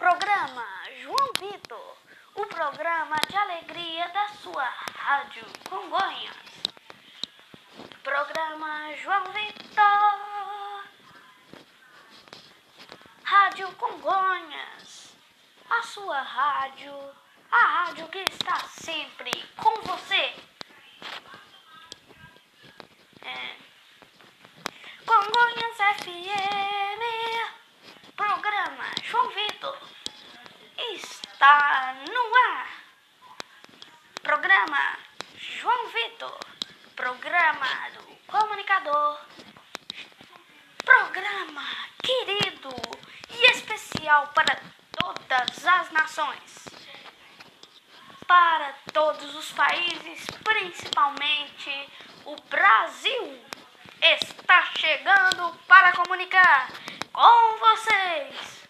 Programa João Vitor, o programa de alegria da sua rádio Congonhas. Programa João Vitor, Rádio Congonhas, a sua rádio, a rádio que está sempre com você. É. Congonhas FM, programa João Vitor, está no ar. Programa João Vitor, programa do comunicador, programa querido e especial para todas as nações, para todos os países, principalmente o Brasil está chegando para comunicar com vocês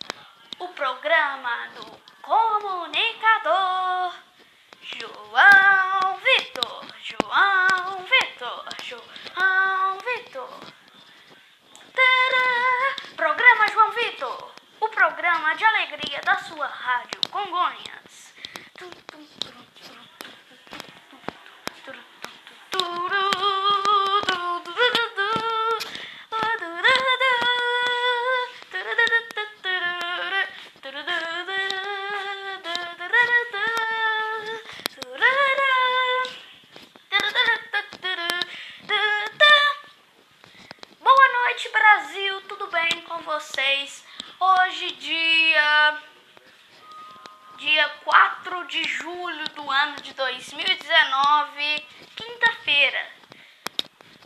o programa do comunicador João Vitor, João Vitor, João Vitor. Tadá! Programa João Vitor, o programa de alegria da sua rádio Congonhas. Tum, tum, tum, tum, tum, tum, tum, Boa noite, Brasil. Tudo bem com vocês? Hoje, dia dia 4 de julho do ano de 2019, quinta-feira.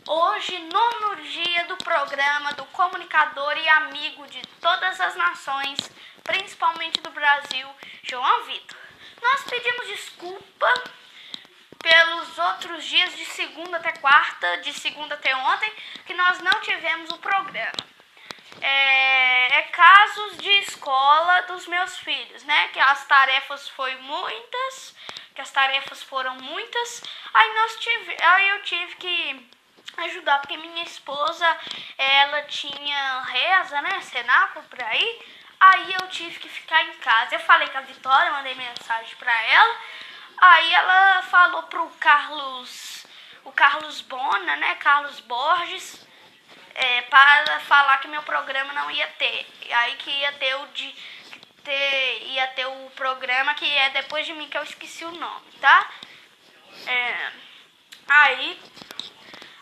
Hoje, nono dia do programa do comunicador e amigo de todas as nações, principalmente do Brasil, João Vitor. Nós pedimos desculpa pelos outros dias de segunda até quarta, de segunda até ontem, que nós não tivemos o programa. É, é casos de escola dos meus filhos, né? Que as tarefas foram muitas, que as tarefas foram muitas. Aí nós tive, aí eu tive que ajudar porque minha esposa ela tinha reza, né? Cenáculo por aí. Aí eu tive que ficar em casa. Eu falei com a Vitória, mandei mensagem para ela. Aí ela falou pro Carlos, o Carlos Bona, né? Carlos Borges, é, para falar que meu programa não ia ter. Aí que ia ter o de ter, ia ter o programa que é depois de mim que eu esqueci o nome, tá? É, aí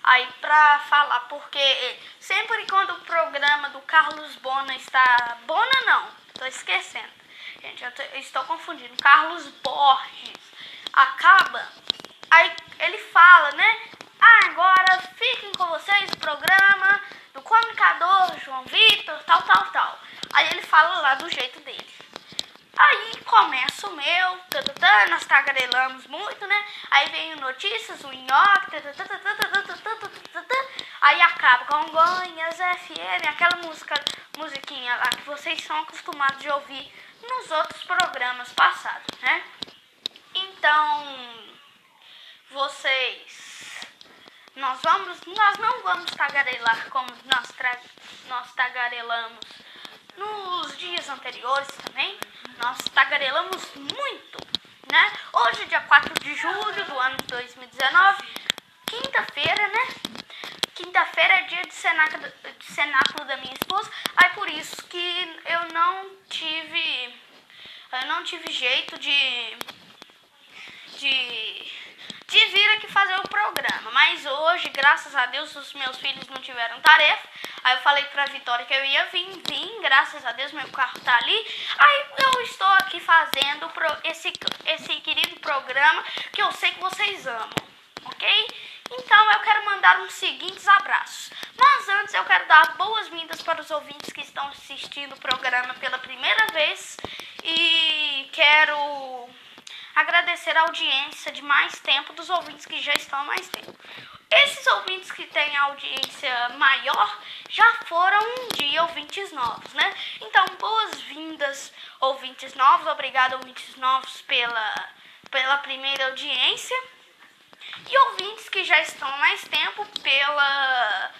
aí pra falar porque sempre quando o programa do Carlos Bona está Bona não, tô esquecendo. Gente, eu, tô- eu estou confundindo. Carlos Borges acaba, aí ele fala, né? Ah, agora fiquem com vocês o programa do comunicador João Vitor, tal, tal, tal. Aí ele fala lá do jeito dele. Aí começa o meu, tatatã, nós tagarelamos muito, né? Aí vem o notícias, o nhoque, tatatã, tatatã, aí acaba com Gonhas FM, aquela música, musiquinha lá que vocês são acostumados de ouvir nos outros programas passados, né? Então, vocês, nós vamos, nós não vamos tagarelar como nós, tra, nós tagarelamos nos dias anteriores também. Nós tagarelamos muito, né? Hoje, dia 4 de julho do ano de 2019, quinta-feira, né? Quinta-feira é dia de cenáculo, de cenáculo da minha esposa. Aí por isso que eu não tive. Eu não tive jeito de. De. De vir aqui fazer o programa. Mas hoje, graças a Deus, os meus filhos não tiveram tarefa. Aí eu falei pra Vitória que eu ia vir, vim, graças a Deus, meu carro tá ali. Aí eu estou aqui fazendo esse, esse querido programa que eu sei que vocês amam, ok? Então eu quero mandar uns seguintes abraços. Mas antes eu quero dar boas-vindas para os ouvintes que estão assistindo o programa pela primeira vez. E quero agradecer a audiência de mais tempo dos ouvintes que já estão há mais tempo. Esses ouvintes que têm audiência maior já foram um dia ouvintes novos, né? Então, boas-vindas, ouvintes novos. Obrigado, ouvintes novos, pela, pela primeira audiência. E ouvintes que já estão há mais tempo pela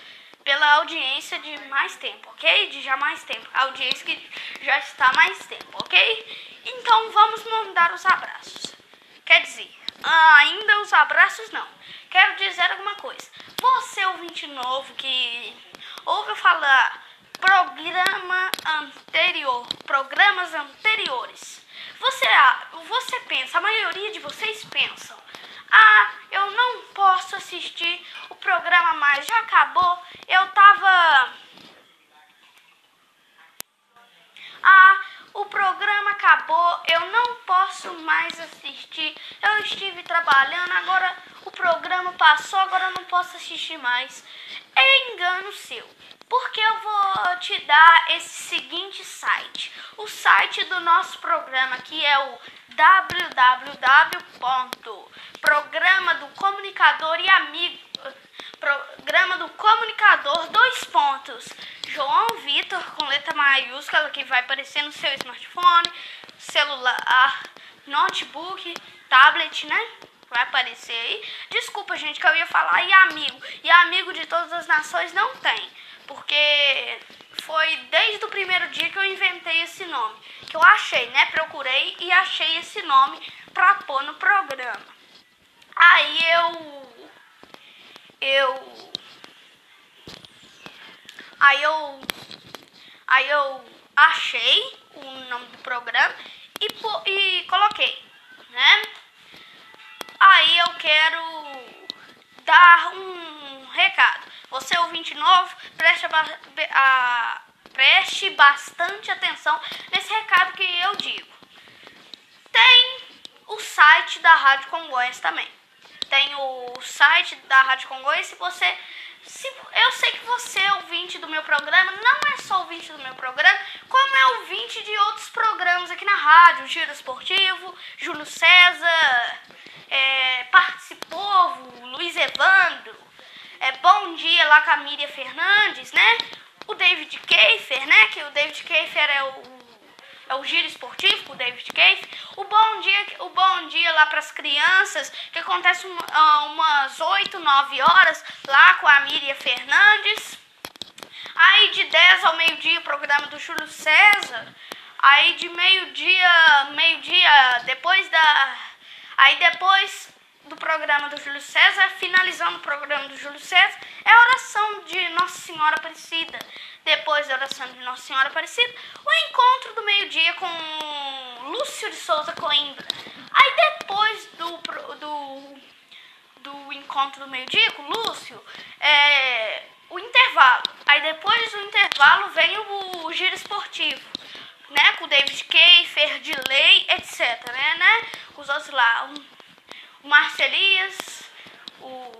pela audiência de mais tempo, ok? De já mais tempo. A audiência que já está mais tempo, ok? Então vamos mandar os abraços. Quer dizer, ainda os abraços não. Quero dizer alguma coisa. Você ouvinte novo que ouviu falar programa anterior, programas anteriores. Você, você pensa, a maioria de vocês pensam, ah, eu não posso assistir o programa mais, já acabou. Eu tava. Ah, o programa acabou, eu não posso mais assistir. Eu estive trabalhando, agora o programa passou, agora eu não posso assistir mais. É engano seu. Porque eu vou te dar esse seguinte site. O site do nosso programa, que é o www.programa do comunicador e amigo programa do comunicador dois pontos João Vitor com letra maiúscula que vai aparecer no seu smartphone celular notebook tablet né vai aparecer aí desculpa gente que eu ia falar e amigo e amigo de todas as nações não tem porque foi desde o primeiro dia que eu inventei esse nome, que eu achei, né? Procurei e achei esse nome pra pôr no programa. Aí eu eu aí eu aí eu achei o nome do programa e, e coloquei, né? Aí eu quero dar um recado. Você ouvinte novo, preste, a, preste bastante atenção nesse recado que eu digo. Tem o site da Rádio Congonhas também. Tem o site da Rádio Congonhas. Se você. Se, eu sei que você é ouvinte do meu programa, não é só ouvinte do meu programa, como é ouvinte de outros programas aqui na rádio, Giro Esportivo, Júlio César, é, Participovo, Luiz Evandro, é, Bom Dia lá com a Miriam Fernandes, né? O David Keifer, né? Que o David Keifer é o é o giro esportivo com o David Keifer. O bom dia, o bom dia lá para as crianças, que acontece um, uh, umas 8, 9 horas lá com a Miriam Fernandes. Aí de 10 ao meio-dia o programa do Júlio César. Aí de meio-dia, meio-dia, depois da aí depois do programa do Júlio César, finalizando o programa do Júlio César, é a oração de Nossa Senhora Aparecida. Depois da oração de Nossa Senhora Aparecida, o encontro do meio-dia com Lúcio de Souza Coimbra. Aí depois do, do, do encontro do meio-dia com Lúcio, é, o intervalo. Aí depois do intervalo vem o, o giro esportivo. Né, com David Kay, Ferdilei, etc. Né, né, os outros lá, o Marcelias, o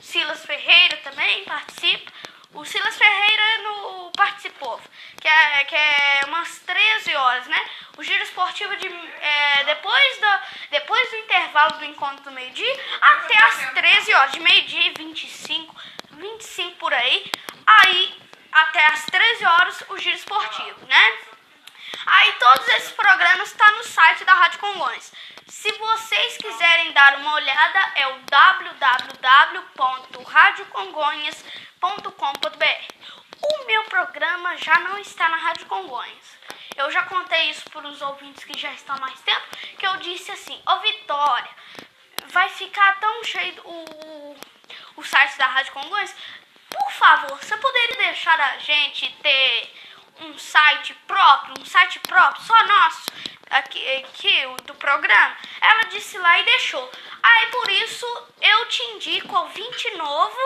Silas Ferreira também participa. O Silas Ferreira no participou, que é, que é umas 13 horas, né? O giro esportivo de é, depois, do, depois do intervalo do encontro do meio-dia até as 13 horas, de meio-dia e 25, 25 por aí. Aí até as 13 horas o giro esportivo, né? Aí todos esses programas estão tá no site da Rádio Congonhas. Se vocês quiserem dar uma olhada, é o www.radiocongonhas.com.br. O meu programa já não está na Rádio Congonhas. Eu já contei isso para os ouvintes que já estão mais tempo, que eu disse assim, ô oh, Vitória, vai ficar tão cheio o, o site da Rádio Congonhas. Por favor, você poderia deixar a gente ter um site próprio, um site próprio, só nosso, aqui, aqui do programa, ela disse lá e deixou. Aí por isso eu te indico ouvinte novo,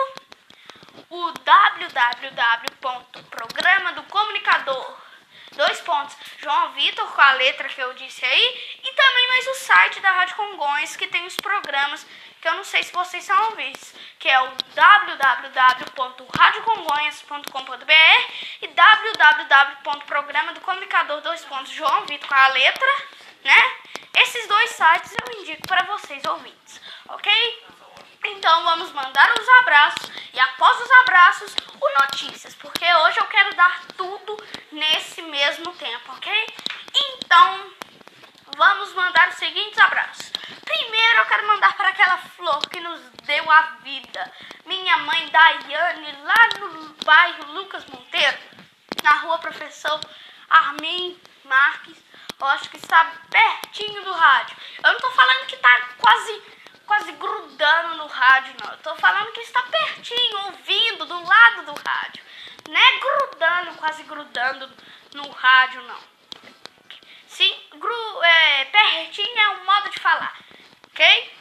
o www.programa do comunicador. Dois pontos. João Vitor com a letra que eu disse aí. E também mais o site da Rádio Congonhas que tem os programas que eu não sei se vocês são ouvintes, que é o www.radiocongonhas.com.br e www.programa do comunicador dois pontos João Vitor com a letra, né? Esses dois sites eu indico para vocês ouvintes, ok? Então vamos mandar os abraços e após os abraços, o notícias, porque hoje eu quero dar tudo nesse mesmo tempo, ok? Então vamos mandar os seguintes abraços. Primeiro eu quero mandar para aquela flor que nos deu a vida, minha mãe Daiane, lá no bairro Lucas Monteiro, na rua Professor Armin Marques, eu acho que está pertinho do rádio. Eu não tô falando que tá quase, quase grudando no rádio, não. Eu tô falando que está pertinho, ouvindo, do lado do rádio. Não é grudando, quase grudando no rádio, não. Sim, gru, é, pertinho é um modo de falar, ok?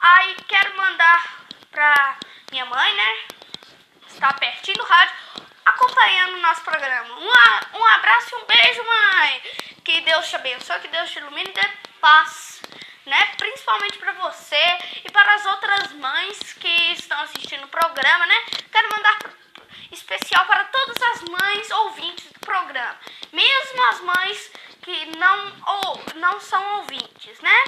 Aí quero mandar pra minha mãe, né? Está pertinho do rádio, acompanhando o nosso programa. Um, um abraço e um beijo, mãe. Que Deus te abençoe, que Deus te ilumine e dê paz, né? Principalmente para você e para as outras mães que estão assistindo o programa, né? Quero mandar especial para todas as mães ouvintes do programa, mesmo as mães que não ou não são ouvintes, né?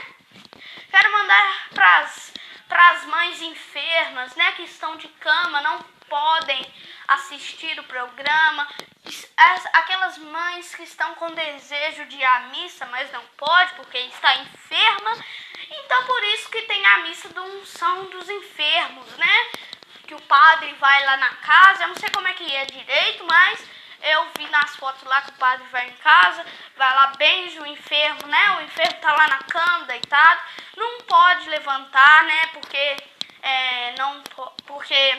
Quero mandar para as mães enfermas, né, que estão de cama, não podem assistir o programa, as, aquelas mães que estão com desejo de ir à missa, mas não pode porque está enferma. Então por isso que tem a missa da unção dos enfermos, né? Que o padre vai lá na casa, eu não sei como é que é direito, mas eu vi nas fotos lá que o padre vai em casa, vai lá, beija o enfermo, né? O enfermo tá lá na cama, deitado, não pode levantar, né? Porque é, não porque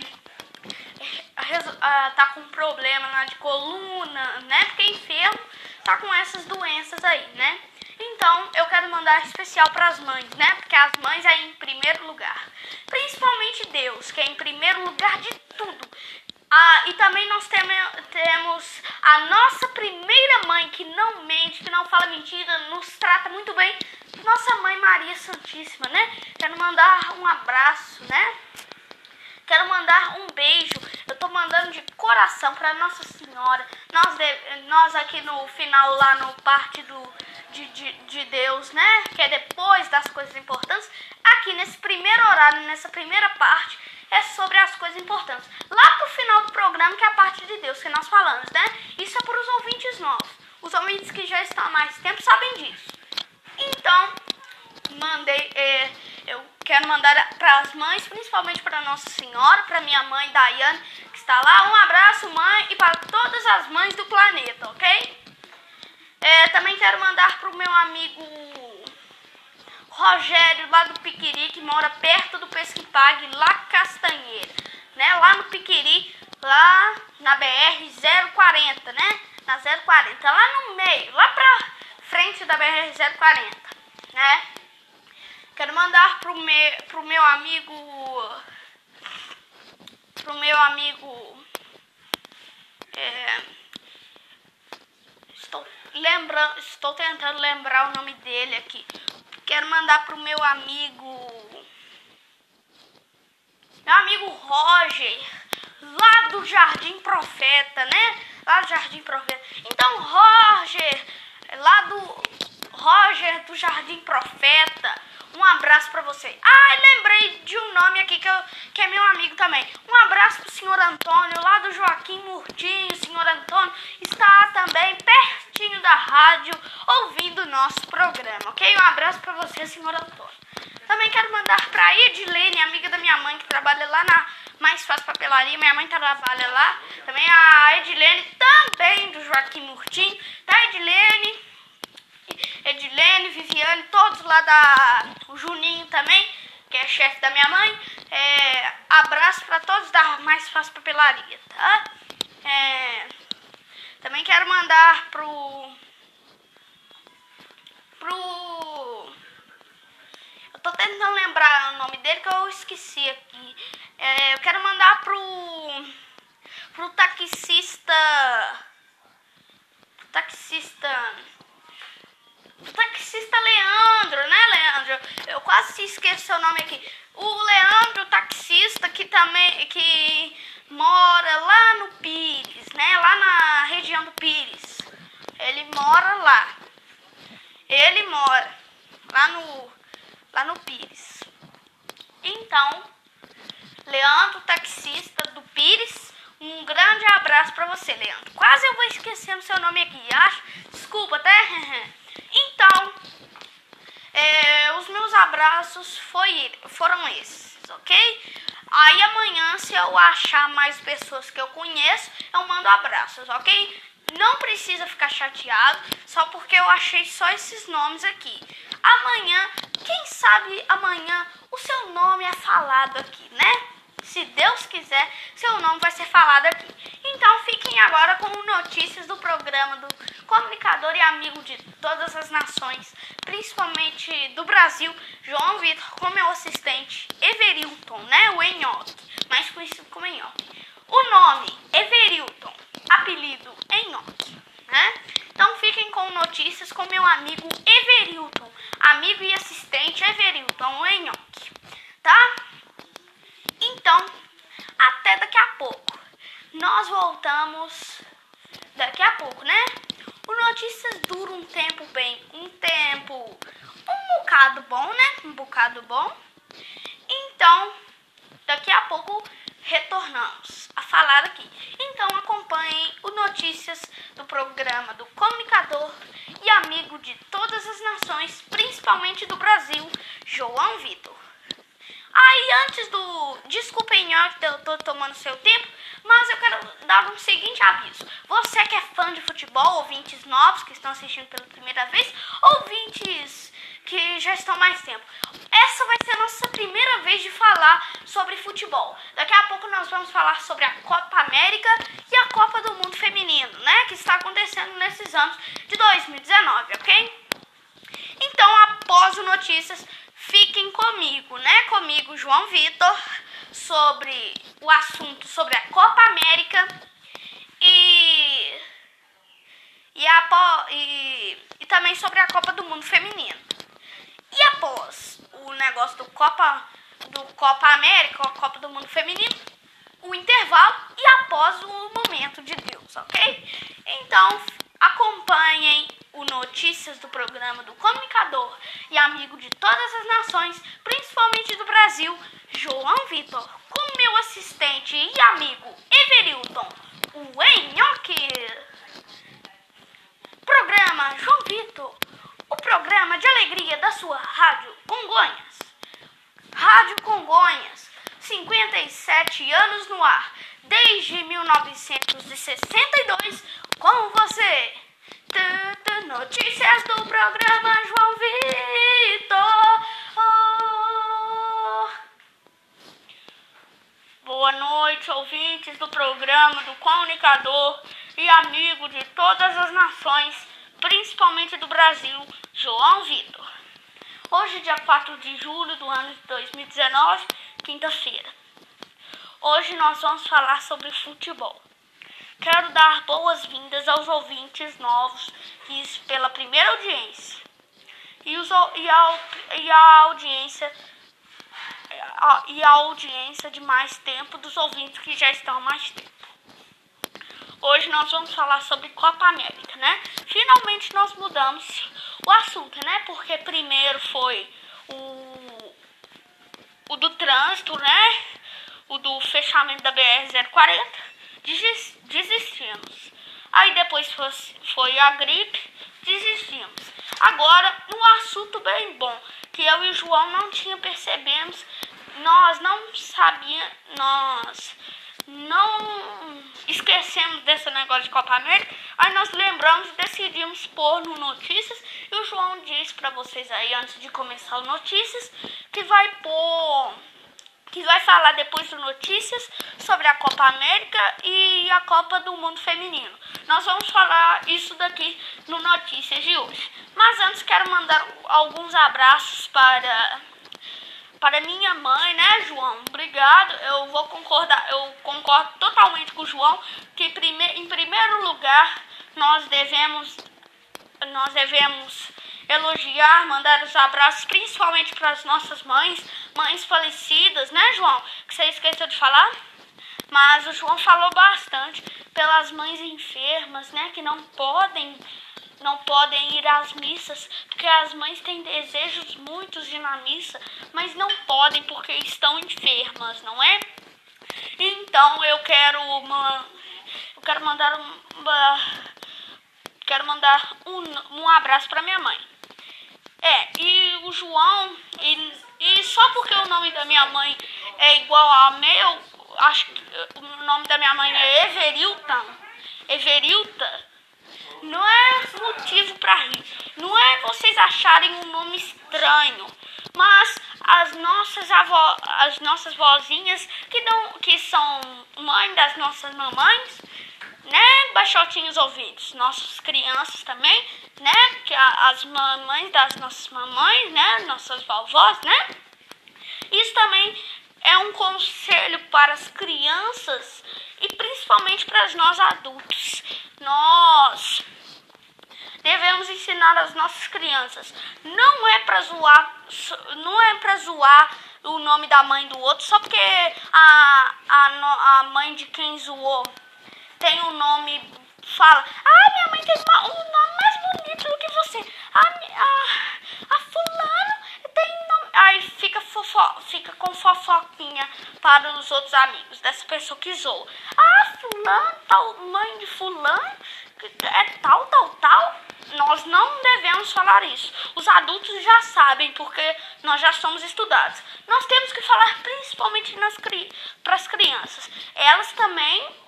é, tá com problema lá de coluna, né? Porque enfermo tá com essas doenças aí, né? Então, eu quero mandar especial para as mães, né? Porque as mães é em primeiro lugar. Principalmente Deus, que é em primeiro lugar de tudo. Ah, e também nós temos a nossa primeira mãe que não mente, que não fala mentira, nos trata muito bem. Nossa mãe Maria Santíssima, né? Quero mandar um abraço, né? Quero mandar um beijo. Eu tô mandando de coração para Nossa Senhora. Nós, nós aqui no final, lá no parte do, de, de, de Deus, né? Que é depois das coisas importantes. Aqui nesse primeiro horário, nessa primeira parte, é sobre as coisas importantes. Lá pro final do programa, que é a parte de Deus que nós falamos, né? Isso é para os ouvintes novos. Os ouvintes que já estão há mais tempo sabem disso. Então, mandei, é, eu quero mandar para as mães, principalmente para Nossa Senhora, para minha mãe Daiane, que está lá. Um abraço, mãe, e para todas as mães do planeta, ok? É, também quero mandar para o meu amigo Rogério, lá do Piquiri, que mora perto do Pesquipag, lá Castanheira, né? Lá no Piquiri, lá na BR 040, né? Na 040, lá no meio, lá pra frente da BR 040, né? Quero mandar pro meu, pro meu amigo, pro meu amigo, é, estou lembrando, estou tentando lembrar o nome dele aqui. Quero mandar pro meu amigo. Meu amigo Roger, lá do Jardim Profeta, né? Lá do Jardim Profeta. Então, Roger, lá do Roger do Jardim Profeta. Um abraço para você. Ah, lembrei de um nome aqui que, eu, que é meu amigo também. Um abraço pro senhor Antônio, lá do Joaquim Murtinho. Senhor Antônio está também pertinho da rádio, ouvindo o nosso programa, ok? Um abraço para você, senhor Antônio. Também quero mandar para Edilene, amiga da minha mãe, que trabalha lá na Mais Fácil Papelaria. Minha mãe trabalha lá. Também a Edilene, também do Joaquim Murtinho. Tá, Edilene? Edilene, Viviane, todos lá da. O Juninho também, que é chefe da minha mãe. É, abraço para todos da Mais Fácil Papelaria, tá? É, também quero mandar pro. Pro. Eu tô tentando lembrar o nome dele que eu esqueci aqui. É, eu quero mandar pro. Pro taxista. Pro taxista o taxista Leandro, né, Leandro? Eu quase esqueci seu nome aqui. O Leandro, taxista que também que mora lá no Pires, né? Lá na região do Pires. Ele mora lá. Ele mora lá no lá no Pires. Então, Leandro, taxista do Pires, um grande abraço para você, Leandro. Quase eu vou esquecendo seu nome aqui, acho. Desculpa, tá? Então, é, os meus abraços foi, foram esses, ok? Aí amanhã, se eu achar mais pessoas que eu conheço, eu mando abraços, ok? Não precisa ficar chateado só porque eu achei só esses nomes aqui. Amanhã, quem sabe amanhã o seu nome é falado aqui, né? Se Deus quiser, seu nome vai ser falado aqui. Então fiquem agora com notícias do programa do comunicador e amigo de todas as nações, principalmente do Brasil, João Vitor, com meu assistente Everilton, né? O Enhoque, mais conhecido como Enhoque. O nome Everilton, apelido Enhoque, né? Então fiquem com notícias com meu amigo Everilton, amigo e assistente Everilton, o Enhoque, tá? Então, até daqui a pouco. Nós voltamos daqui a pouco, né? O Notícias dura um tempo bem, um tempo, um bocado bom, né? Um bocado bom. Então, daqui a pouco retornamos a falar aqui. Então acompanhem o Notícias do programa do comunicador e amigo de todas as nações, principalmente do Brasil, João Vitor. Aí antes do. Desculpem, eu tô tomando seu tempo, mas eu quero dar um seguinte aviso. Você que é fã de futebol, ouvintes novos que estão assistindo pela primeira vez, ouvintes que já estão mais tempo. Essa vai ser a nossa primeira vez de falar sobre futebol. Daqui a pouco nós vamos falar sobre a Copa América e a Copa do Mundo Feminino, né? Que está acontecendo nesses anos de 2019, ok? Então, após o Notícias fiquem comigo, né? Comigo, João Vitor, sobre o assunto sobre a Copa América e e, a, e, e também sobre a Copa do Mundo Feminino. E após o negócio do Copa do Copa América, a Copa do Mundo Feminino, o intervalo e após o momento de Deus, ok? Então acompanhem o Notícias do programa do comunicador e amigo de todas as nações, principalmente do Brasil, João Vitor, com meu assistente e amigo Everilton, o Enhoque. Programa João Vitor, o programa de alegria da sua Rádio Congonhas. Rádio Congonhas, 57 anos no ar, desde 1962, com você. Notícias do programa João Vitor. Oh. Boa noite, ouvintes do programa do comunicador e amigo de todas as nações, principalmente do Brasil, João Vitor. Hoje, dia 4 de julho do ano de 2019, quinta-feira. Hoje nós vamos falar sobre futebol. Quero dar boas-vindas aos ouvintes novos e pela primeira audiência e, os, e, a, e a audiência a, e a audiência de mais tempo dos ouvintes que já estão há mais tempo. Hoje nós vamos falar sobre Copa América, né? Finalmente nós mudamos o assunto, né? Porque primeiro foi o, o do trânsito, né? O do fechamento da BR-040 desistimos. Aí depois foi, a gripe, desistimos. Agora, um assunto bem bom, que eu e o João não tinha percebemos, nós não sabíamos, nós não esquecemos desse negócio de Copa América, aí nós lembramos e decidimos pôr no Notícias, e o João disse para vocês aí, antes de começar o Notícias, que vai pôr que vai falar depois do Notícias sobre a Copa América e a Copa do Mundo Feminino. Nós vamos falar isso daqui no Notícias de hoje. Mas antes quero mandar alguns abraços para para minha mãe, né, João? Obrigado. Eu vou concordar, eu concordo totalmente com o João que prime, em primeiro lugar nós devemos nós devemos elogiar, mandar os abraços, principalmente para as nossas mães, mães falecidas, né, João? Que você esqueceu de falar? Mas o João falou bastante pelas mães enfermas, né, que não podem não podem ir às missas, porque as mães têm desejos muitos de ir na missa, mas não podem porque estão enfermas, não é? Então eu quero uma eu quero mandar uma quero mandar um, um abraço para minha mãe. É, e o João, e, e só porque o nome da minha mãe é igual ao meu, acho que o nome da minha mãe é Everilta. Everilta. Não é motivo para rir. Não é vocês acharem um nome estranho. Mas as nossas avó, as nossas vozinhas que não, que são mãe das nossas mamães, né, baixotinhos ouvidos, nossas crianças também, né, a, as mamães das nossas mamães, né, nossas vovós, né. Isso também é um conselho para as crianças e principalmente para nós adultos. Nós devemos ensinar as nossas crianças. Não é para zoar, não é para zoar o nome da mãe do outro só porque a, a, a mãe de quem zoou tem um nome fala, ah, minha mãe tem uma, um nome mais bonito do que você. A, a, a fulano tem nome. Aí fica, fofo, fica com fofoquinha para os outros amigos dessa pessoa que zoou. Ah, fulano, tal, mãe de fulano, é tal, tal, tal. Nós não devemos falar isso. Os adultos já sabem, porque nós já somos estudados. Nós temos que falar principalmente para as crianças. Elas também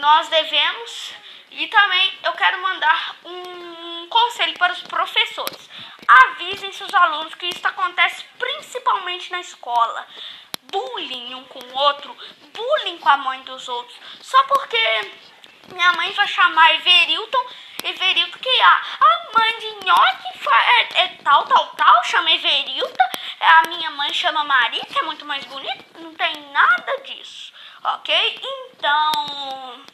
nós devemos e também eu quero mandar um conselho para os professores. Avisem seus alunos que isso acontece principalmente na escola. Bullying um com o outro, bullying com a mãe dos outros. Só porque minha mãe vai chamar Everilton, Everilton que a, a mãe de Nhoque é, é tal, tal, tal, chama Everilton. A minha mãe chama Maria, que é muito mais bonita. Não tem nada disso ok? Então,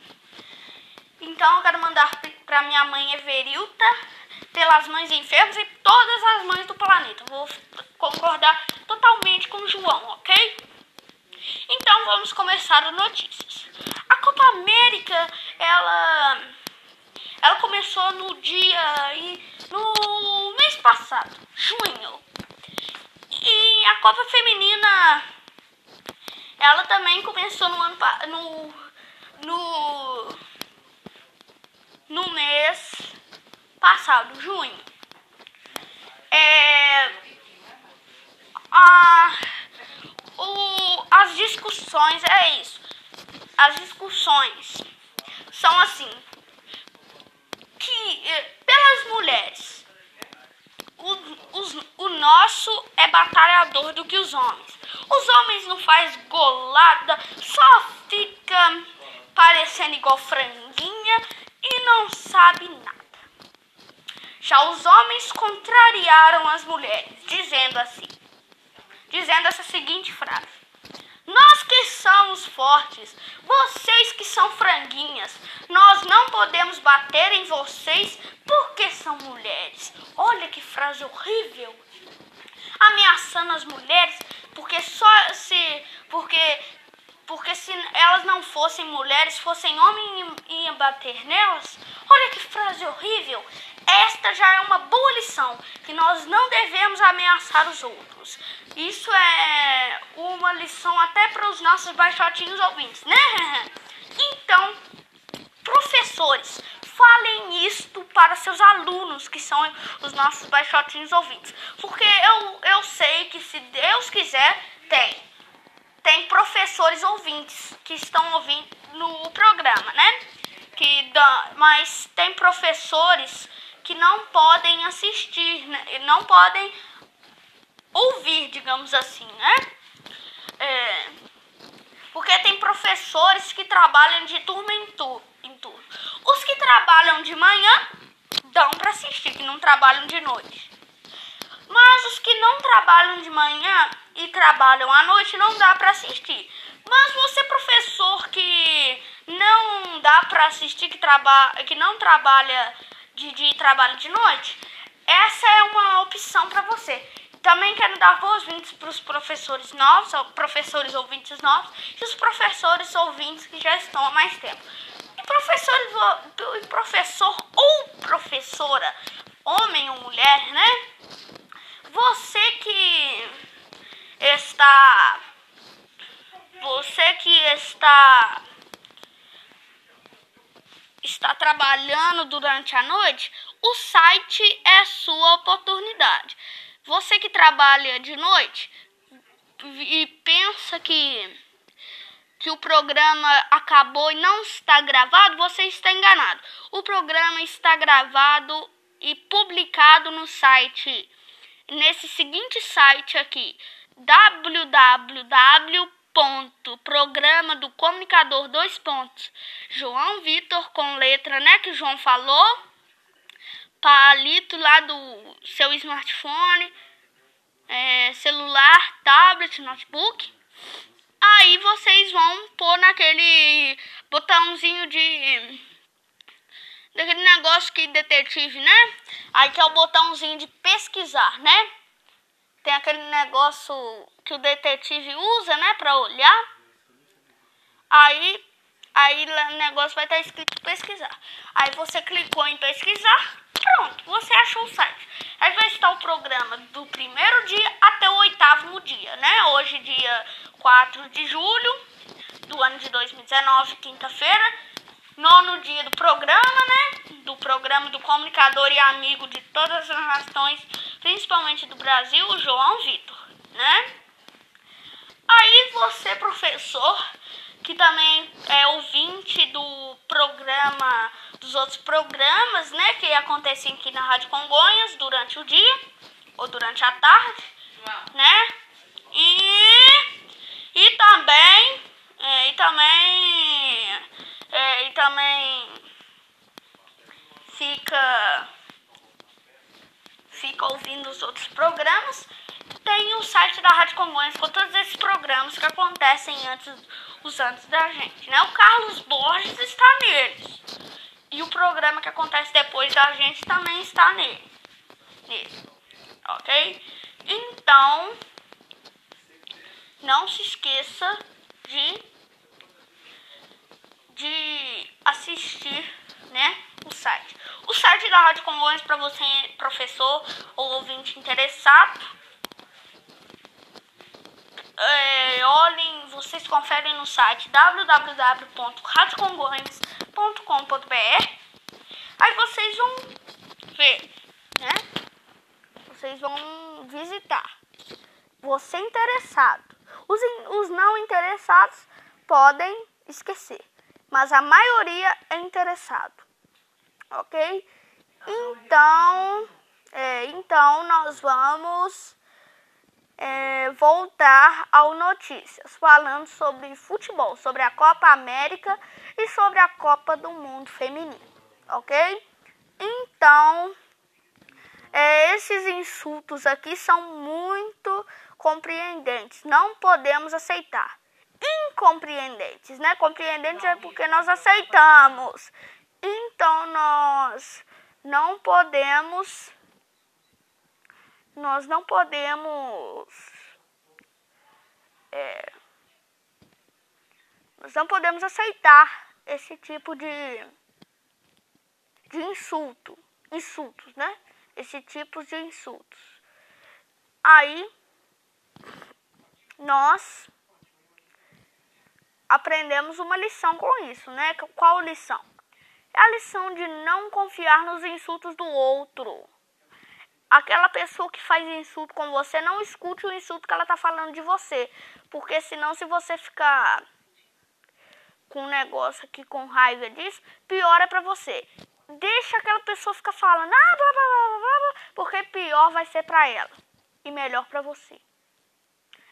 então eu quero mandar para minha mãe Everilta, pelas mães enfermas e todas as mães do planeta. Vou concordar totalmente com o João, ok? Então vamos começar as notícias. A Copa América, ela ela começou no dia no mês passado, junho. E a Copa Feminina ela também começou no ano no no no mês passado, junho. É, a, o, as discussões é isso. As discussões são assim que é, pelas mulheres o, os, o nosso é batalhador do que os homens. Os homens não faz golada, só fica parecendo igual franguinha e não sabe nada. Já os homens contrariaram as mulheres, dizendo assim, dizendo essa seguinte frase: Nós que somos fortes, vocês que são franguinhas, nós não podemos bater em vocês porque são mulheres. Olha que frase horrível! Ameaçando as mulheres porque só se. Porque. Porque se elas não fossem mulheres, fossem homens e iam bater nelas. Olha que frase horrível! Esta já é uma boa lição, que nós não devemos ameaçar os outros. Isso é uma lição até para os nossos baixotinhos ouvintes, né? Então, professores, falem isto para seus alunos, que são os nossos baixotinhos ouvintes. Porque eu, eu sei que se Deus quiser, tem. Tem professores ouvintes que estão ouvindo no programa, né? Que mas tem professores que não podem assistir, né? não podem ouvir, digamos assim, né? É, porque tem professores que trabalham de turma em turma em tudo. Os que trabalham de manhã dão para assistir, que não trabalham de noite. Mas os que não trabalham de manhã e trabalham à noite não dá para assistir. Mas você professor que não dá para assistir que trabalha que não trabalha de dia e trabalha de noite, essa é uma opção para você. Também quero dar boas-vindas para os professores novos, professores ouvintes novos, e os professores ouvintes que já estão há mais tempo professor, professor ou professora, homem ou mulher, né? Você que está você que está está trabalhando durante a noite, o site é sua oportunidade. Você que trabalha de noite e pensa que que o programa acabou e não está gravado, você está enganado. O programa está gravado e publicado no site, nesse seguinte site aqui, www.programa do comunicador dois pontos João Vitor com letra, né, que o João falou, palito lá do seu smartphone, é, celular, tablet, notebook. Aí vocês vão pôr naquele botãozinho de. Daquele negócio que detetive, né? Aí que é o botãozinho de pesquisar, né? Tem aquele negócio que o detetive usa, né? Pra olhar. Aí, aí o negócio vai estar escrito pesquisar. Aí você clicou em pesquisar. Pronto, você achou o site. Aí vai estar o programa do primeiro dia até o oitavo dia, né? Hoje, dia 4 de julho do ano de 2019, quinta-feira. Nono dia do programa, né? Do programa do comunicador e amigo de todas as nações, principalmente do Brasil, o João Vitor, né? Aí você, professor, que também é ouvinte do programa, dos outros programas, né, que acontecem aqui na Rádio Congonhas durante o dia ou durante a tarde, né? E e também é, e também é, e também fica fica ouvindo os outros programas. Tem o site da Rádio Congonhas com todos esses programas que acontecem antes os antes da gente, né? O Carlos Borges está neles. E o programa que acontece depois da gente também está nele. Nele. Ok? Então, não se esqueça de, de assistir né, o site. O site da Rádio Congonhas para você, professor ou ouvinte interessado é, olhem, vocês conferem no site www.radiocongonhas.com.br Aí vocês vão ver, né? Vocês vão visitar. Você interessado. Os, os não interessados podem esquecer, mas a maioria é interessado, ok? Então, é, então nós vamos é, voltar ao notícias, falando sobre futebol, sobre a Copa América e sobre a Copa do Mundo Feminino, ok? Então, é, esses insultos aqui são muito compreendentes, não podemos aceitar. Incompreendentes, né? Compreendentes é porque nós aceitamos. Então, nós não podemos nós não podemos. É, nós não podemos aceitar esse tipo de, de insulto. Insultos, né? Esse tipo de insultos. Aí nós aprendemos uma lição com isso, né? Qual lição? É a lição de não confiar nos insultos do outro aquela pessoa que faz insulto com você, não escute o insulto que ela tá falando de você. Porque senão, se você ficar com um negócio aqui com raiva disso, pior é pra você. Deixa aquela pessoa ficar falando, ah, blá, blá, blá, blá, porque pior vai ser pra ela e melhor pra você.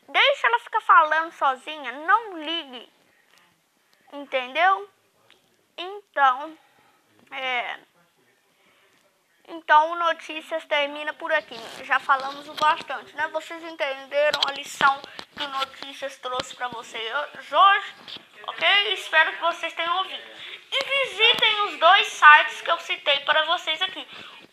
Deixa ela ficar falando sozinha, não ligue. Entendeu? Então, é. Então, Notícias termina por aqui. Já falamos o bastante, né? Vocês entenderam a lição que Notícias trouxe para vocês hoje? Ok? Espero que vocês tenham ouvido. E visitem os dois sites que eu citei para vocês aqui.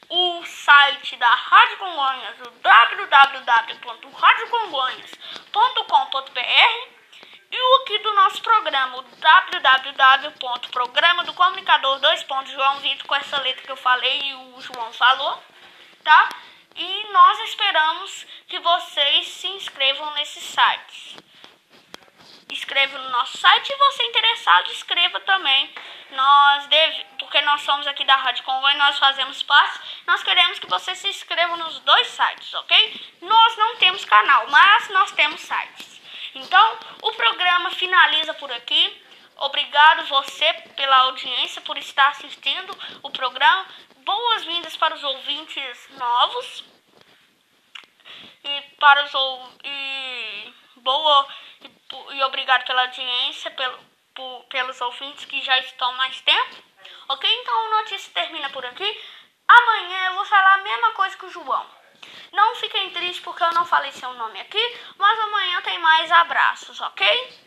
O site da Rádio Congonhas, o www.radiocongonhas.com.br e o aqui do nosso programa, www.programa do comunicador 2. João Vitor com essa letra que eu falei e o João falou, tá? E nós esperamos que vocês se inscrevam nesses sites. Escreva no nosso site e você interessado, escreva também. Nós deve, porque nós somos aqui da Rádio Congo e nós fazemos parte, nós queremos que você se inscreva nos dois sites, ok? Nós não temos canal, mas nós temos sites. Então, o programa finaliza por aqui. Obrigado você pela audiência, por estar assistindo o programa. Boas-vindas para os ouvintes novos. E para os e boa e, e obrigado pela audiência, pelo, por, pelos ouvintes que já estão mais tempo. Ok? Então a notícia termina por aqui. Amanhã eu vou falar a mesma coisa que o João. Não fiquem tristes porque eu não falei seu nome aqui, mas amanhã tem mais abraços, ok?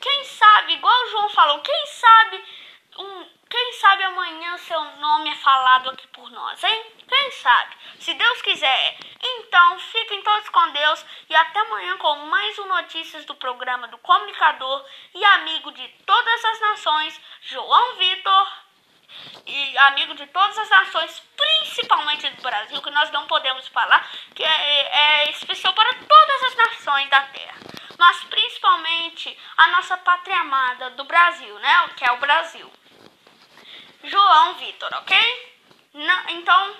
Quem sabe, igual o João falou, quem sabe um, quem sabe amanhã seu nome é falado aqui por nós, hein? Quem sabe? Se Deus quiser. Então, fiquem todos com Deus e até amanhã com mais um Notícias do programa do comunicador e amigo de todas as nações, João Vitor. E amigo de todas as nações, principalmente do Brasil, que nós não podemos falar, que é, é especial para todas as nações da Terra mas principalmente a nossa pátria amada do Brasil, né? Que é o Brasil. João Vitor, ok? Não, então,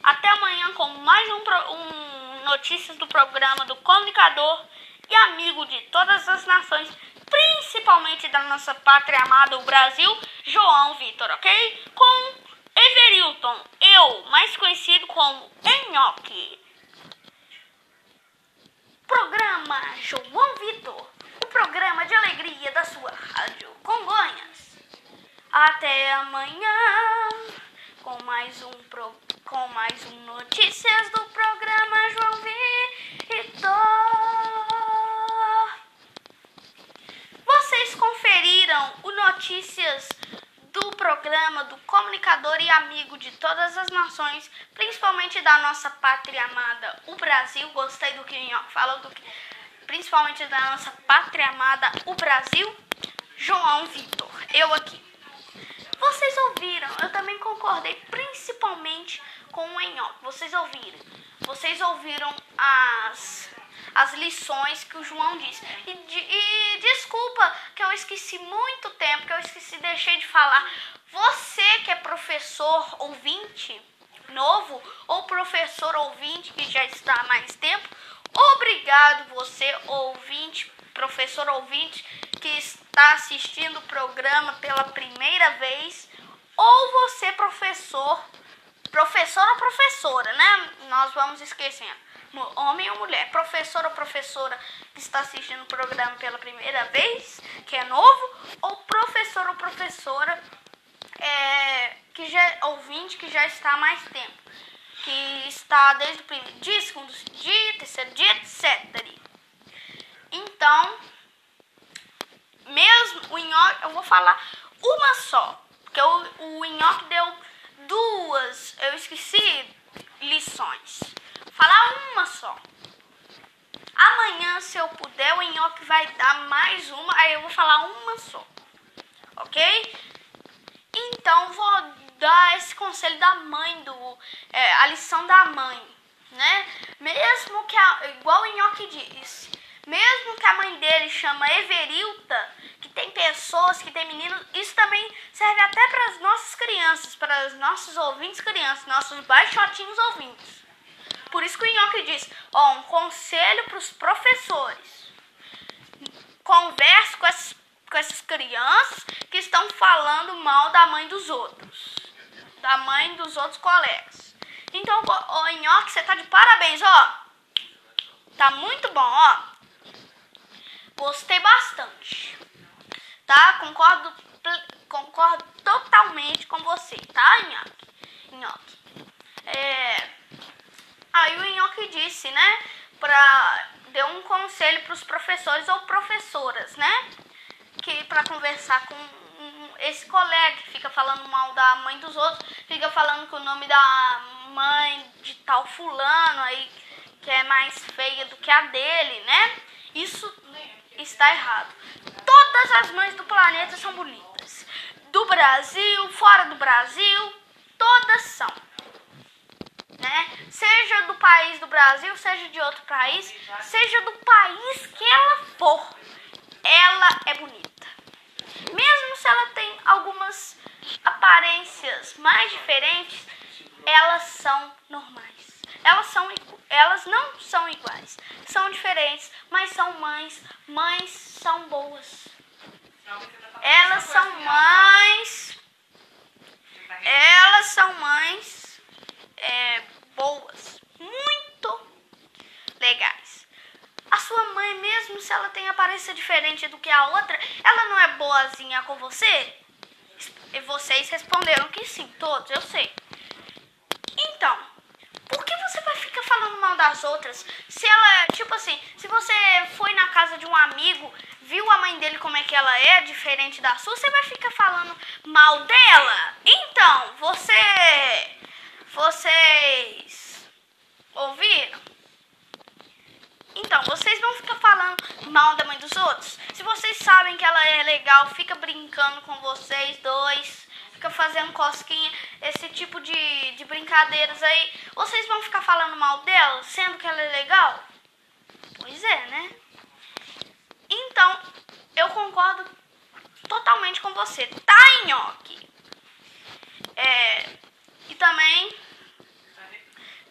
até amanhã com mais um, um notícias do programa do comunicador e amigo de todas as nações, principalmente da nossa pátria amada, o Brasil, João Vitor, ok? Com Everilton, eu, mais conhecido como Enhoque. Programa João Vitor, o programa de alegria da sua rádio Congonhas. Até amanhã com mais um pro, com mais um notícias do programa João Vitor. Vocês conferiram o notícias do programa do comunicador e amigo de todas as nações, principalmente da nossa pátria amada, o Brasil. Gostei do que falou, do que, principalmente da nossa pátria amada, o Brasil. João Vitor, eu aqui. Vocês ouviram, eu também concordei principalmente com o Enhoque. Vocês ouviram? Vocês ouviram as as lições que o João disse. E, e, desculpa que eu esqueci muito tempo, que eu esqueci, deixei de falar. Você que é professor ouvinte novo ou professor ouvinte que já está há mais tempo, obrigado você ouvinte, professor ouvinte que está assistindo o programa pela primeira vez ou você professor, professor ou professora, né? Nós vamos esquecendo homem ou mulher, professor ou professora que está assistindo o programa pela primeira vez, que é novo, ou professor ou professora é, que já ouvinte que já está há mais tempo, que está desde o primeiro dia, segundo dia, terceiro dia, etc. Então, mesmo o nhoque, eu vou falar uma só, porque o, o nhoque deu duas, eu esqueci lições falar uma só. Amanhã, se eu puder, o Nhoque vai dar mais uma, aí eu vou falar uma só. Ok? Então, vou dar esse conselho da mãe, do, é, a lição da mãe, né? Mesmo que, a, igual o Nhoque disse, mesmo que a mãe dele chama Everilta, que tem pessoas, que tem meninos, isso também serve até para as nossas crianças, para os nossos ouvintes crianças, nossos baixotinhos ouvintes. Por isso que o Nhoque diz, ó, um conselho para os professores. Converse com essas, com essas crianças que estão falando mal da mãe dos outros. Da mãe dos outros colegas. Então, o Nhoque, você tá de parabéns, ó. Tá muito bom, ó. Gostei bastante. Tá? Concordo, concordo totalmente com você, tá, Nhoque? Nhoque. É... Aí o Nhoque disse, né? Pra, deu um conselho para os professores ou professoras, né? Que para conversar com esse colega que fica falando mal da mãe dos outros, fica falando que o nome da mãe de tal fulano aí que é mais feia do que a dele, né? Isso está errado. Todas as mães do planeta são bonitas. Do Brasil, fora do Brasil, todas são né? Seja do país do Brasil, seja de outro país, seja do país que ela for, ela é bonita. Mesmo se ela tem algumas aparências mais diferentes, elas são normais. Elas, são, elas não são iguais, são diferentes, mas são mães. Mães são boas. Elas são mães. Elas são mães é, boas, muito legais. A sua mãe, mesmo se ela tem aparência diferente do que a outra, ela não é boazinha com você? E vocês responderam que sim, todos, eu sei. Então, por que você vai ficar falando mal das outras? Se ela, tipo assim, se você foi na casa de um amigo, viu a mãe dele como é que ela é, diferente da sua, você vai ficar falando mal dela? Então, você. Vocês. Ouviram? Então, vocês vão ficar falando mal da mãe dos outros? Se vocês sabem que ela é legal, fica brincando com vocês dois, fica fazendo cosquinha, esse tipo de, de brincadeiras aí, vocês vão ficar falando mal dela, sendo que ela é legal? Pois é, né? Então, eu concordo totalmente com você, tá, Nhoque? É, e também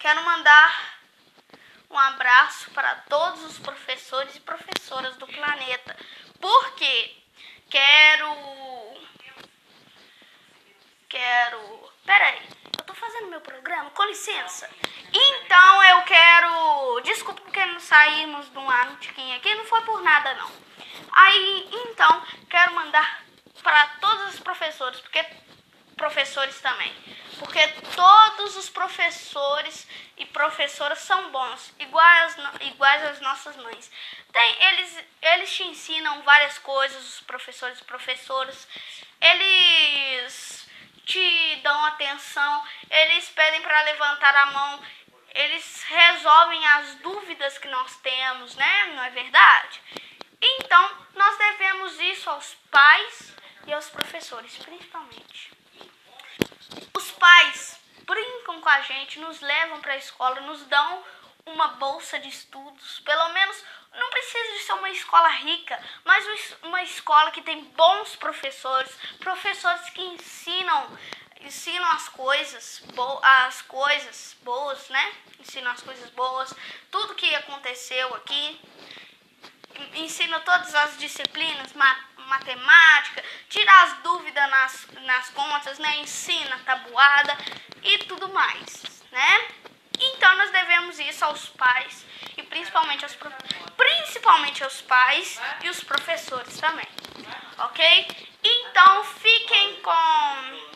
quero mandar um abraço para todos os professores e professoras do planeta. Porque quero. Quero. Peraí, eu tô fazendo meu programa, com licença. Então eu quero. Desculpa porque não saímos de um antiquinho aqui, não foi por nada não. Aí, então, quero mandar para todos os professores, porque professores também. Porque todos os professores e professoras são bons, iguais, iguais às nossas mães. Tem, eles, eles te ensinam várias coisas, os professores e professoras. Eles te dão atenção, eles pedem para levantar a mão, eles resolvem as dúvidas que nós temos, né? Não é verdade? Então, nós devemos isso aos pais e aos professores, principalmente. Pais brincam com a gente, nos levam para a escola, nos dão uma bolsa de estudos, pelo menos não precisa de ser uma escola rica, mas uma escola que tem bons professores, professores que ensinam ensinam as coisas, as coisas boas, né? Ensinam as coisas boas, tudo que aconteceu aqui. Ensina todas as disciplinas, matemática, tirar as dúvidas nas, nas contas, né? Ensina tabuada e tudo mais, né? Então nós devemos isso aos pais e principalmente aos principalmente aos pais e os professores também. OK? Então fiquem com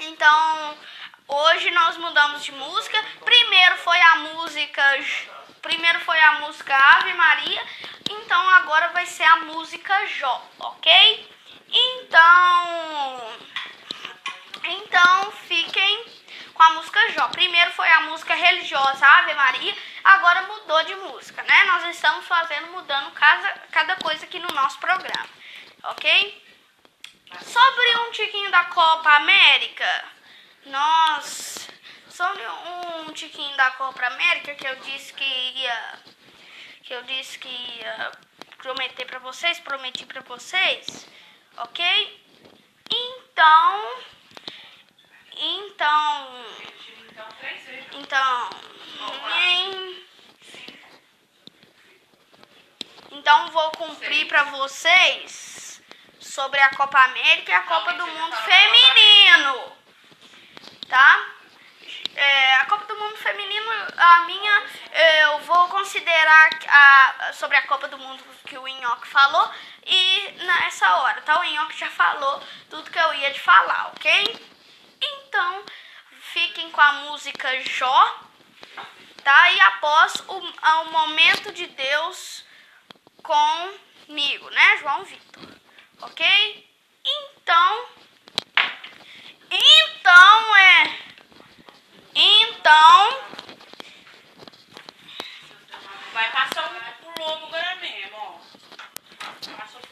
então hoje nós mudamos de música. Primeiro foi a música primeiro foi a música Ave Maria então agora vai ser a música Jó, ok? Então, então fiquem com a música Jó. Primeiro foi a música religiosa Ave Maria, agora mudou de música, né? Nós estamos fazendo, mudando cada, cada coisa aqui no nosso programa, ok? Sobre um tiquinho da Copa América, nós. Sobre um tiquinho da Copa América que eu disse que ia eu disse que ia prometer para vocês, prometi para vocês, ok? Então, então, então, então vou cumprir para vocês sobre a Copa América e a Copa do Mundo feminino, tá? É, a Copa do Mundo Feminino, a minha, eu vou considerar a, sobre a Copa do Mundo que o Inhoque falou e nessa hora, tá? O Inhoque já falou tudo que eu ia te falar, ok? Então, fiquem com a música Jó, tá? E após o, o momento de Deus comigo, né, João Vitor, ok? Então, então é então. Vai passar o lobo agora mesmo, ó. Passou.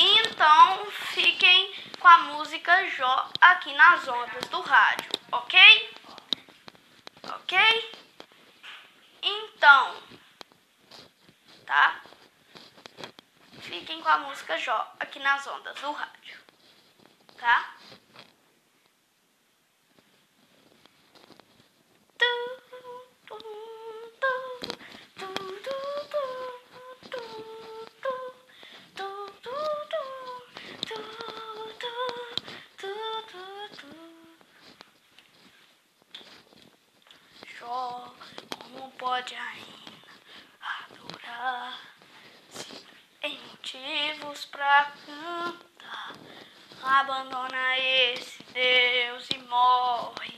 Então, fiquem com a música Jó aqui nas ondas do rádio, ok? Ok? Então, tá? Fiquem com a música Jó aqui nas ondas do rádio. tá? Jó, como pode ainda adorar se tem motivos pra cantar? Abandona esse Deus e morre.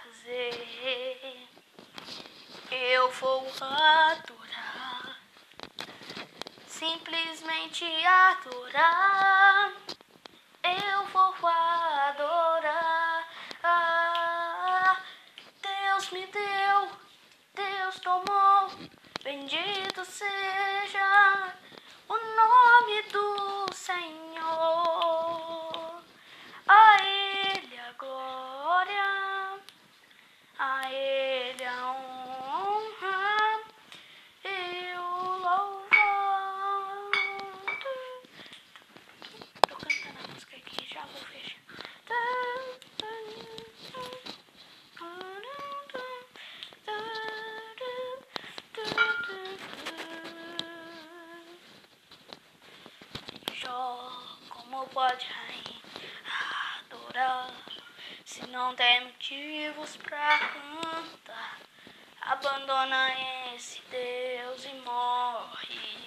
fazer? Eu vou adorar. Simplesmente adorar. Eu vou adorar. Ah, Deus me deu, Deus tomou. Bendito seja o nome do Senhor. A Ele a glória, a Ele a honra e o louvor. Tô cantando a música aqui, já vou fechar. Jó, como pode adorar se não tem motivos pra cantar? Abandona esse Deus e morre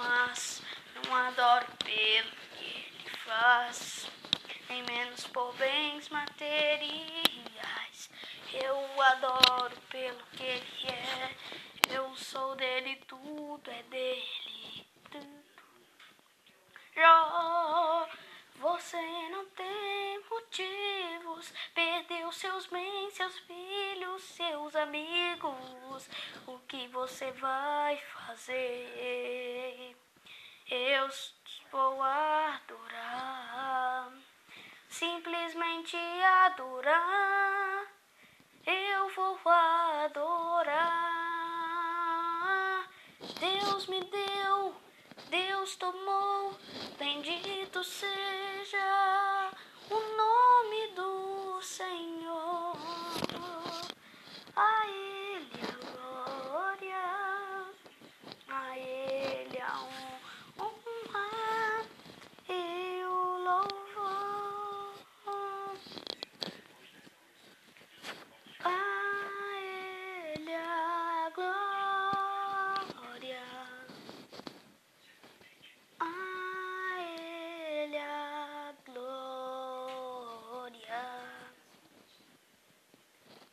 mas não adoro pelo que ele faz, nem menos por bens materiais. Eu adoro pelo que ele é, eu sou dele, tudo é dele. Jó, você não tem motivos, perdeu seus bens, seus filhos, seus amigos. O que você vai fazer? Eu vou adorar, simplesmente adorar. Eu vou adorar. Deus me deu, Deus tomou. Bendito seja o nome do Senhor. A Ele a glória, a Ele a honra e o louvor. A Ele a glória. A Ele a glória.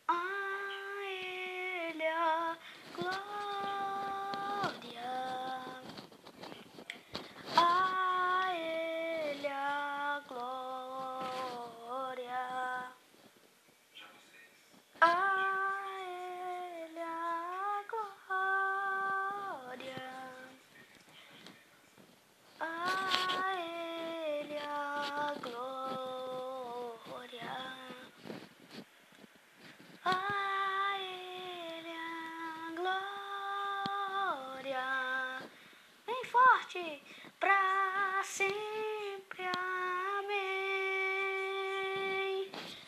A Ele a glória. A Ele a glória. A Ele a glória. A Ele a glória. A Ele a glória. Bem forte pra sempre. Amém.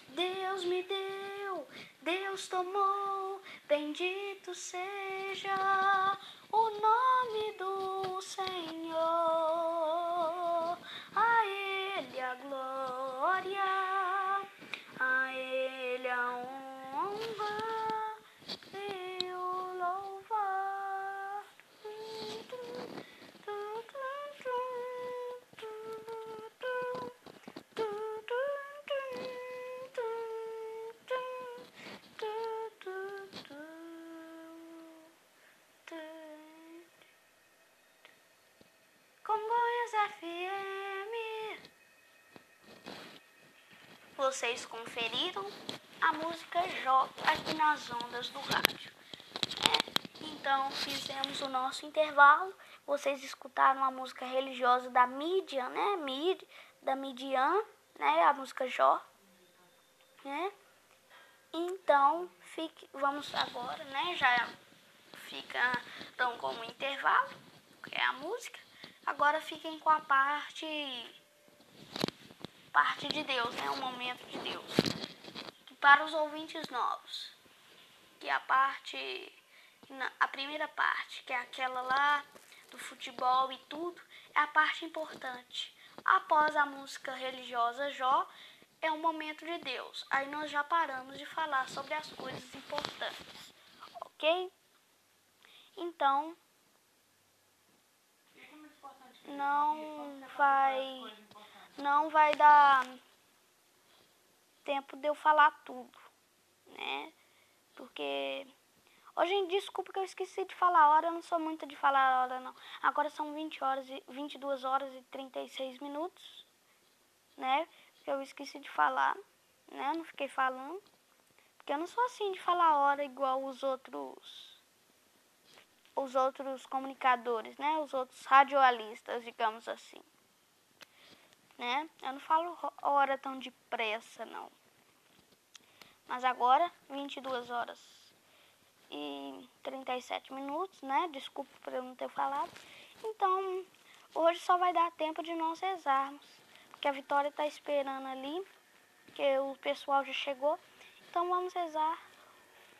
Deus me deu, Deus tomou. Bendito seja o nome do Senhor. A Ele a glória, a Ele a honra e o louvor. FM. Vocês conferiram a música Jó aqui nas ondas do rádio. É, então fizemos o nosso intervalo. Vocês escutaram a música religiosa da Midian, né? Mid, da Midian, né? A música Jó, né? Então, fique, vamos agora, né? Já fica então como intervalo, que é a música. Agora fiquem com a parte parte de Deus, né? O momento de Deus. Que para os ouvintes novos, que a parte a primeira parte, que é aquela lá do futebol e tudo, é a parte importante. Após a música religiosa Jó, é o momento de Deus. Aí nós já paramos de falar sobre as coisas importantes, ok? Então, não vai, não vai dar tempo de eu falar tudo, né? Porque hoje, desculpa que eu esqueci de falar a hora, eu não sou muito de falar a hora não. Agora são 20 horas e 22 horas e 36 minutos, né? eu esqueci de falar, né? Eu não fiquei falando. Porque eu não sou assim de falar hora igual os outros os outros comunicadores, né? Os outros radialistas, digamos assim. Né? Eu não falo hora tão depressa, não. Mas agora, 22 horas e 37 minutos, né? Desculpa por eu não ter falado. Então, hoje só vai dar tempo de nós rezarmos que a Vitória está esperando ali, que o pessoal já chegou. Então vamos rezar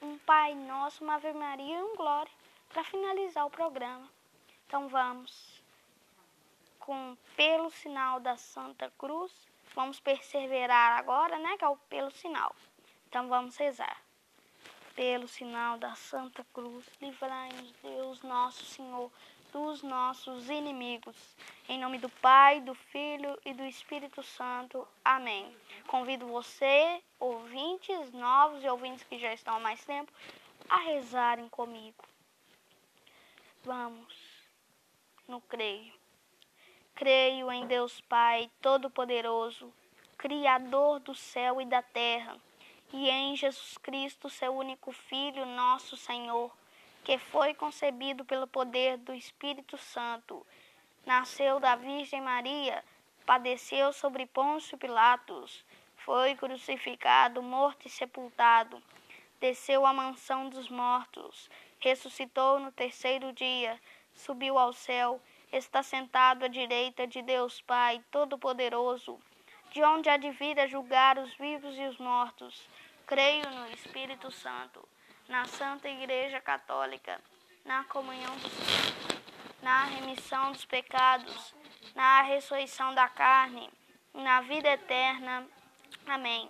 um Pai Nosso, uma Ave Maria e um Glória para finalizar o programa. Então vamos com pelo sinal da Santa Cruz. Vamos perseverar agora, né, que é o pelo sinal. Então vamos rezar. Pelo sinal da Santa Cruz, livrai-nos Deus nosso Senhor dos nossos inimigos. Em nome do Pai, do Filho e do Espírito Santo. Amém. Convido você, ouvintes novos e ouvintes que já estão há mais tempo, a rezarem comigo. Vamos. No creio. Creio em Deus Pai Todo-Poderoso, Criador do céu e da terra, e em Jesus Cristo, seu único Filho, nosso Senhor que foi concebido pelo poder do Espírito Santo, nasceu da Virgem Maria, padeceu sobre Pôncio Pilatos, foi crucificado, morto e sepultado, desceu à mansão dos mortos, ressuscitou no terceiro dia, subiu ao céu, está sentado à direita de Deus Pai Todo-Poderoso, de onde há de vir a julgar os vivos e os mortos. Creio no Espírito Santo na Santa Igreja Católica, na comunhão dos na remissão dos pecados, na ressurreição da carne, na vida eterna. Amém.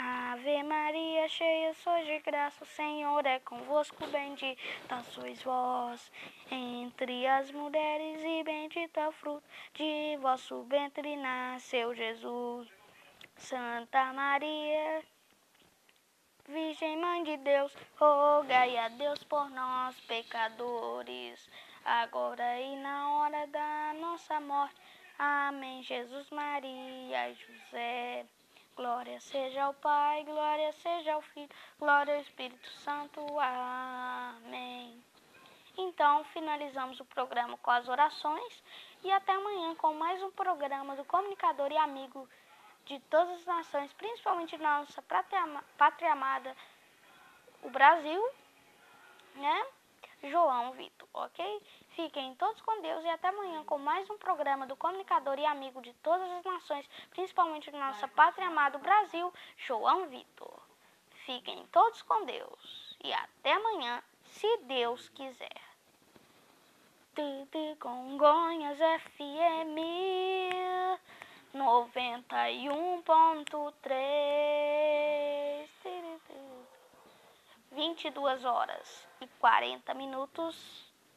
Ave Maria, cheia sois de graça, o Senhor é convosco, bendita sois vós entre as mulheres, e bendito é o fruto de vosso ventre, nasceu Jesus. Santa Maria, Virgem Mãe de Deus, rogai a Deus por nós, pecadores, agora e na hora da nossa morte. Amém. Jesus, Maria e José. Glória seja ao Pai, glória seja ao Filho, glória ao Espírito Santo. Amém. Então, finalizamos o programa com as orações e até amanhã com mais um programa do comunicador e amigo de todas as nações, principalmente da nossa pátria amada, o Brasil, né? João Vitor, ok? Fiquem todos com Deus e até amanhã com mais um programa do comunicador e amigo de todas as nações, principalmente da nossa pátria amada, o Brasil, João Vitor. Fiquem todos com Deus e até amanhã, se Deus quiser. Tete Congonhas FM noventa e um ponto três vinte e duas horas e quarenta minutos